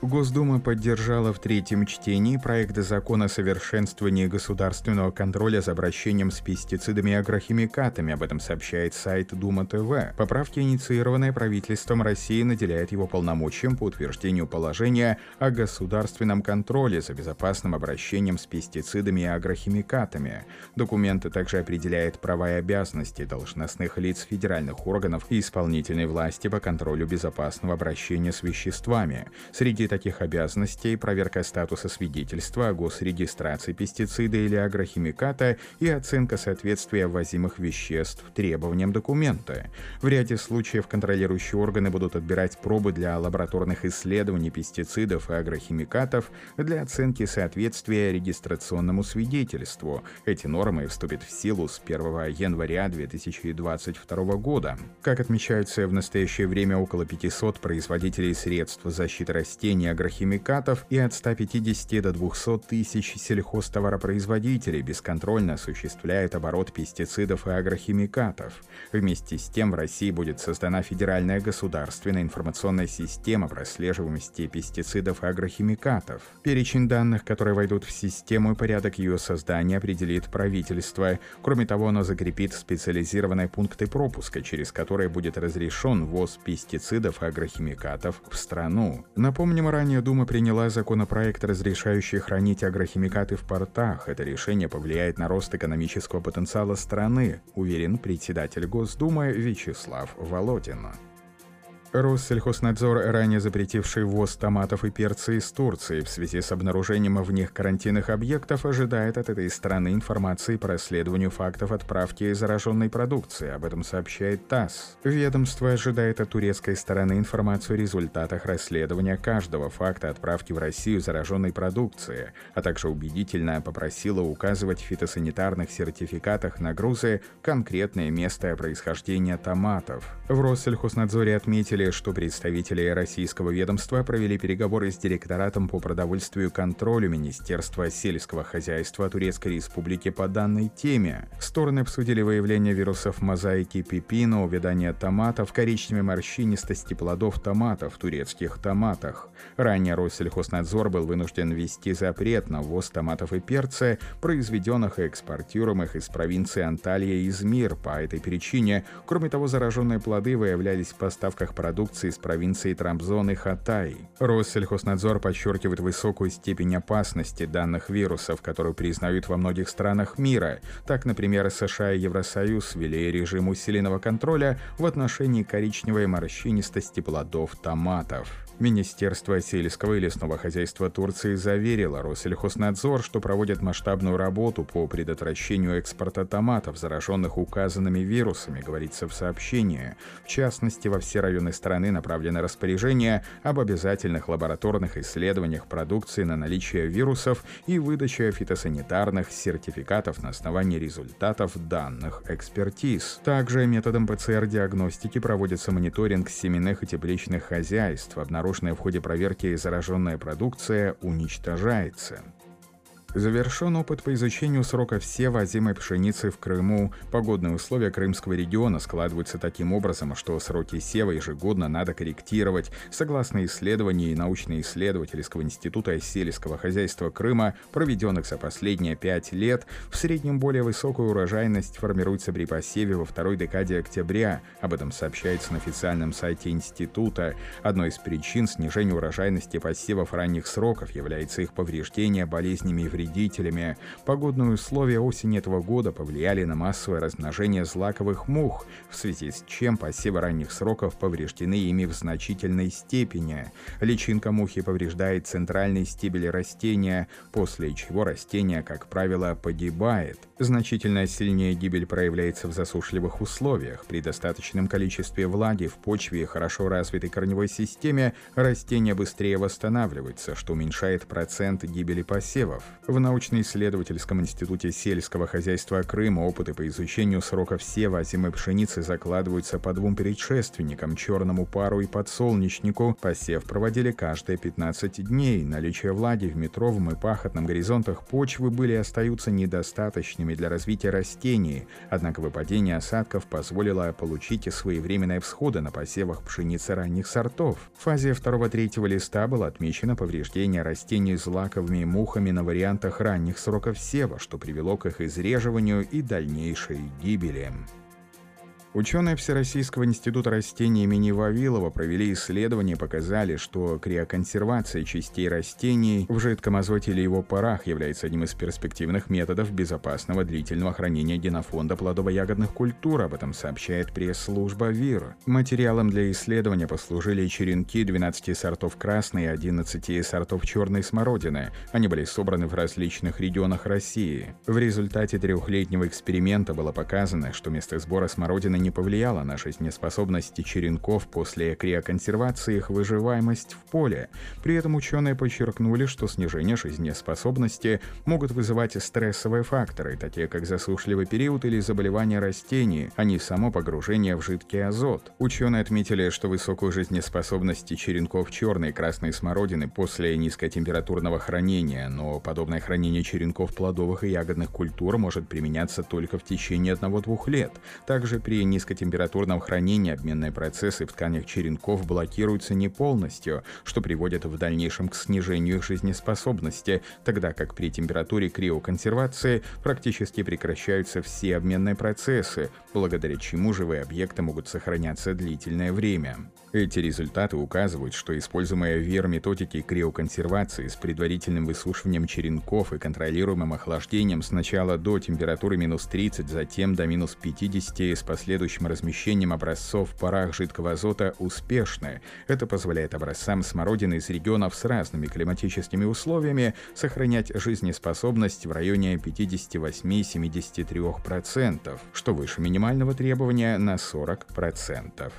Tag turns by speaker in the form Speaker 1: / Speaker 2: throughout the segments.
Speaker 1: Госдума поддержала в третьем чтении проект закона о совершенствовании государственного контроля за обращением с пестицидами и агрохимикатами. Об этом сообщает сайт Дума ТВ. Поправки, инициированные правительством России, наделяют его полномочием по утверждению положения о государственном контроле за безопасным обращением с пестицидами и агрохимикатами. Документы также определяет права и обязанности должностных лиц федеральных органов и исполнительной власти по контролю безопасного обращения с веществами. Среди таких обязанностей проверка статуса свидетельства о госрегистрации пестицида или агрохимиката и оценка соответствия ввозимых веществ требованиям документа. В ряде случаев контролирующие органы будут отбирать пробы для лабораторных исследований пестицидов и агрохимикатов для оценки соответствия регистрационному свидетельству. Эти нормы вступят в силу с 1 января 2022 года. Как отмечается в настоящее время около 500 производителей средств защиты растений применения агрохимикатов и от 150 до 200 тысяч сельхозтоваропроизводителей бесконтрольно осуществляют оборот пестицидов и агрохимикатов. Вместе с тем в России будет создана федеральная государственная информационная система прослеживаемости пестицидов и агрохимикатов. Перечень данных, которые войдут в систему и порядок ее создания определит правительство. Кроме того, оно закрепит специализированные пункты пропуска, через которые будет разрешен ввоз пестицидов и агрохимикатов в страну. Напомним, ранее Дума приняла законопроект, разрешающий хранить агрохимикаты в портах. Это решение повлияет на рост экономического потенциала страны, уверен председатель Госдумы Вячеслав Володин. Россельхознадзор, ранее запретивший ввоз томатов и перца из Турции в связи с обнаружением в них карантинных объектов, ожидает от этой страны информации по расследованию фактов отправки зараженной продукции. Об этом сообщает ТАСС. Ведомство ожидает от турецкой стороны информацию о результатах расследования каждого факта отправки в Россию зараженной продукции, а также убедительно попросила указывать в фитосанитарных сертификатах на грузы конкретное место происхождения томатов. В Россельхознадзоре отметили, отметили, что представители российского ведомства провели переговоры с директоратом по продовольствию и контролю Министерства сельского хозяйства Турецкой Республики по данной теме. Стороны обсудили выявление вирусов мозаики пипина, увядание томатов, коричневой морщинистости плодов томатов в турецких томатах. Ранее Россельхознадзор был вынужден ввести запрет на ввоз томатов и перца, произведенных и экспортируемых из провинции Анталия и Измир. По этой причине, кроме того, зараженные плоды выявлялись в поставках продуктов продукции из провинции Трамбзон и Хатай. Россельхознадзор подчеркивает высокую степень опасности данных вирусов, которую признают во многих странах мира. Так, например, США и Евросоюз ввели режим усиленного контроля в отношении коричневой морщинистости плодов томатов. Министерство сельского и лесного хозяйства Турции заверило Россельхознадзор, что проводит масштабную работу по предотвращению экспорта томатов, зараженных указанными вирусами, говорится в сообщении. В частности, во все районы страны направлены распоряжения об обязательных лабораторных исследованиях продукции на наличие вирусов и выдаче фитосанитарных сертификатов на основании результатов данных экспертиз. Также методом ПЦР-диагностики проводится мониторинг семенных и тепличных хозяйств, обнаруживается нарушенная в ходе проверки зараженная продукция уничтожается. Завершен опыт по изучению срока все возимой пшеницы в Крыму. Погодные условия Крымского региона складываются таким образом, что сроки сева ежегодно надо корректировать. Согласно исследованию научно-исследовательского института сельского хозяйства Крыма, проведенных за последние пять лет, в среднем более высокую урожайность формируется при посеве во второй декаде октября. Об этом сообщается на официальном сайте института. Одной из причин снижения урожайности посевов ранних сроков является их повреждение болезнями и вредителями. Погодные условия осени этого года повлияли на массовое размножение злаковых мух, в связи с чем посевы ранних сроков повреждены ими в значительной степени. Личинка мухи повреждает центральный стебель растения, после чего растение, как правило, погибает. Значительно сильнее гибель проявляется в засушливых условиях. При достаточном количестве влаги в почве и хорошо развитой корневой системе растение быстрее восстанавливается, что уменьшает процент гибели посевов. В научно-исследовательском институте сельского хозяйства Крыма опыты по изучению сроков сева озимой пшеницы закладываются по двум предшественникам – черному пару и подсолнечнику. Посев проводили каждые 15 дней. Наличие влаги в метровом и пахотном горизонтах почвы были и остаются недостаточными для развития растений. Однако выпадение осадков позволило получить своевременные всходы на посевах пшеницы ранних сортов. В фазе второго-третьего листа было отмечено повреждение растений злаковыми мухами на вариант вариантах ранних сроков сева, что привело к их изреживанию и дальнейшей гибели. Ученые Всероссийского института растений имени Вавилова провели исследование и показали, что криоконсервация частей растений в жидком азоте или его парах является одним из перспективных методов безопасного длительного хранения генофонда плодово-ягодных культур, об этом сообщает пресс-служба ВИР. Материалом для исследования послужили черенки 12 сортов красной и 11 сортов черной смородины. Они были собраны в различных регионах России. В результате трехлетнего эксперимента было показано, что место сбора смородины не повлияло на жизнеспособность черенков после криоконсервации их выживаемость в поле. При этом ученые подчеркнули, что снижение жизнеспособности могут вызывать стрессовые факторы, такие как засушливый период или заболевания растений, а не само погружение в жидкий азот. Ученые отметили, что высокую жизнеспособность черенков черной и красной смородины после низкотемпературного хранения, но подобное хранение черенков плодовых и ягодных культур может применяться только в течение 1-2 лет. Также при низкотемпературном хранении обменные процессы в тканях черенков блокируются не полностью, что приводит в дальнейшем к снижению их жизнеспособности, тогда как при температуре криоконсервации практически прекращаются все обменные процессы, благодаря чему живые объекты могут сохраняться длительное время. Эти результаты указывают, что используемые VR-методики криоконсервации с предварительным высушиванием черенков и контролируемым охлаждением сначала до температуры минус 30, затем до минус 50 с последующим последующим размещением образцов в парах жидкого азота успешны. Это позволяет образцам смородины из регионов с разными климатическими условиями сохранять жизнеспособность в районе 58-73%, что выше минимального требования на 40%.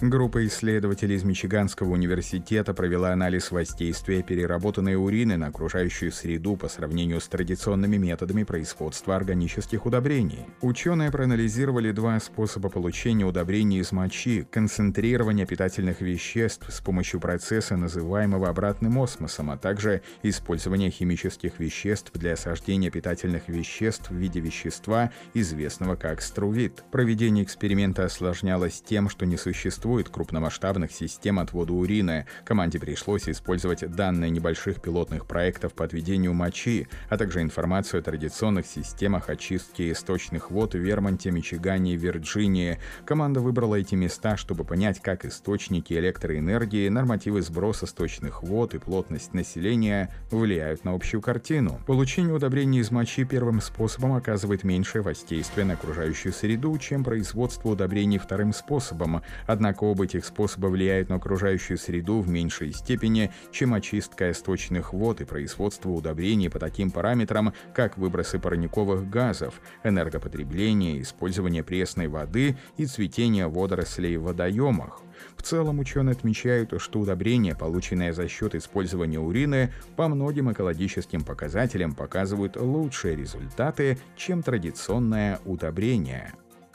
Speaker 1: Группа исследователей из Мичиганского университета провела анализ воздействия переработанной урины на окружающую среду по сравнению с традиционными методами производства органических удобрений. Ученые проанализировали два способа получения удобрений из мочи – концентрирование питательных веществ с помощью процесса, называемого обратным осмосом, а также использование химических веществ для осаждения питательных веществ в виде вещества, известного как струвит. Проведение эксперимента осложнялось тем, что не существует существует крупномасштабных систем отвода урина. Команде пришлось использовать данные небольших пилотных проектов по отведению мочи, а также информацию о традиционных системах очистки источных вод в Вермонте, Мичигане и Вирджинии. Команда выбрала эти места, чтобы понять, как источники электроэнергии, нормативы сброса сточных вод и плотность населения влияют на общую картину. Получение удобрений из мочи первым способом оказывает меньшее воздействие на окружающую среду, чем производство удобрений вторым способом, однако Однако оба этих способа влияют на окружающую среду в меньшей степени, чем очистка источных вод и производство удобрений по таким параметрам, как выбросы парниковых газов, энергопотребление, использование пресной воды и цветение водорослей в водоемах. В целом ученые отмечают, что удобрения, полученные за счет использования урины, по многим экологическим показателям показывают лучшие результаты, чем традиционное удобрение.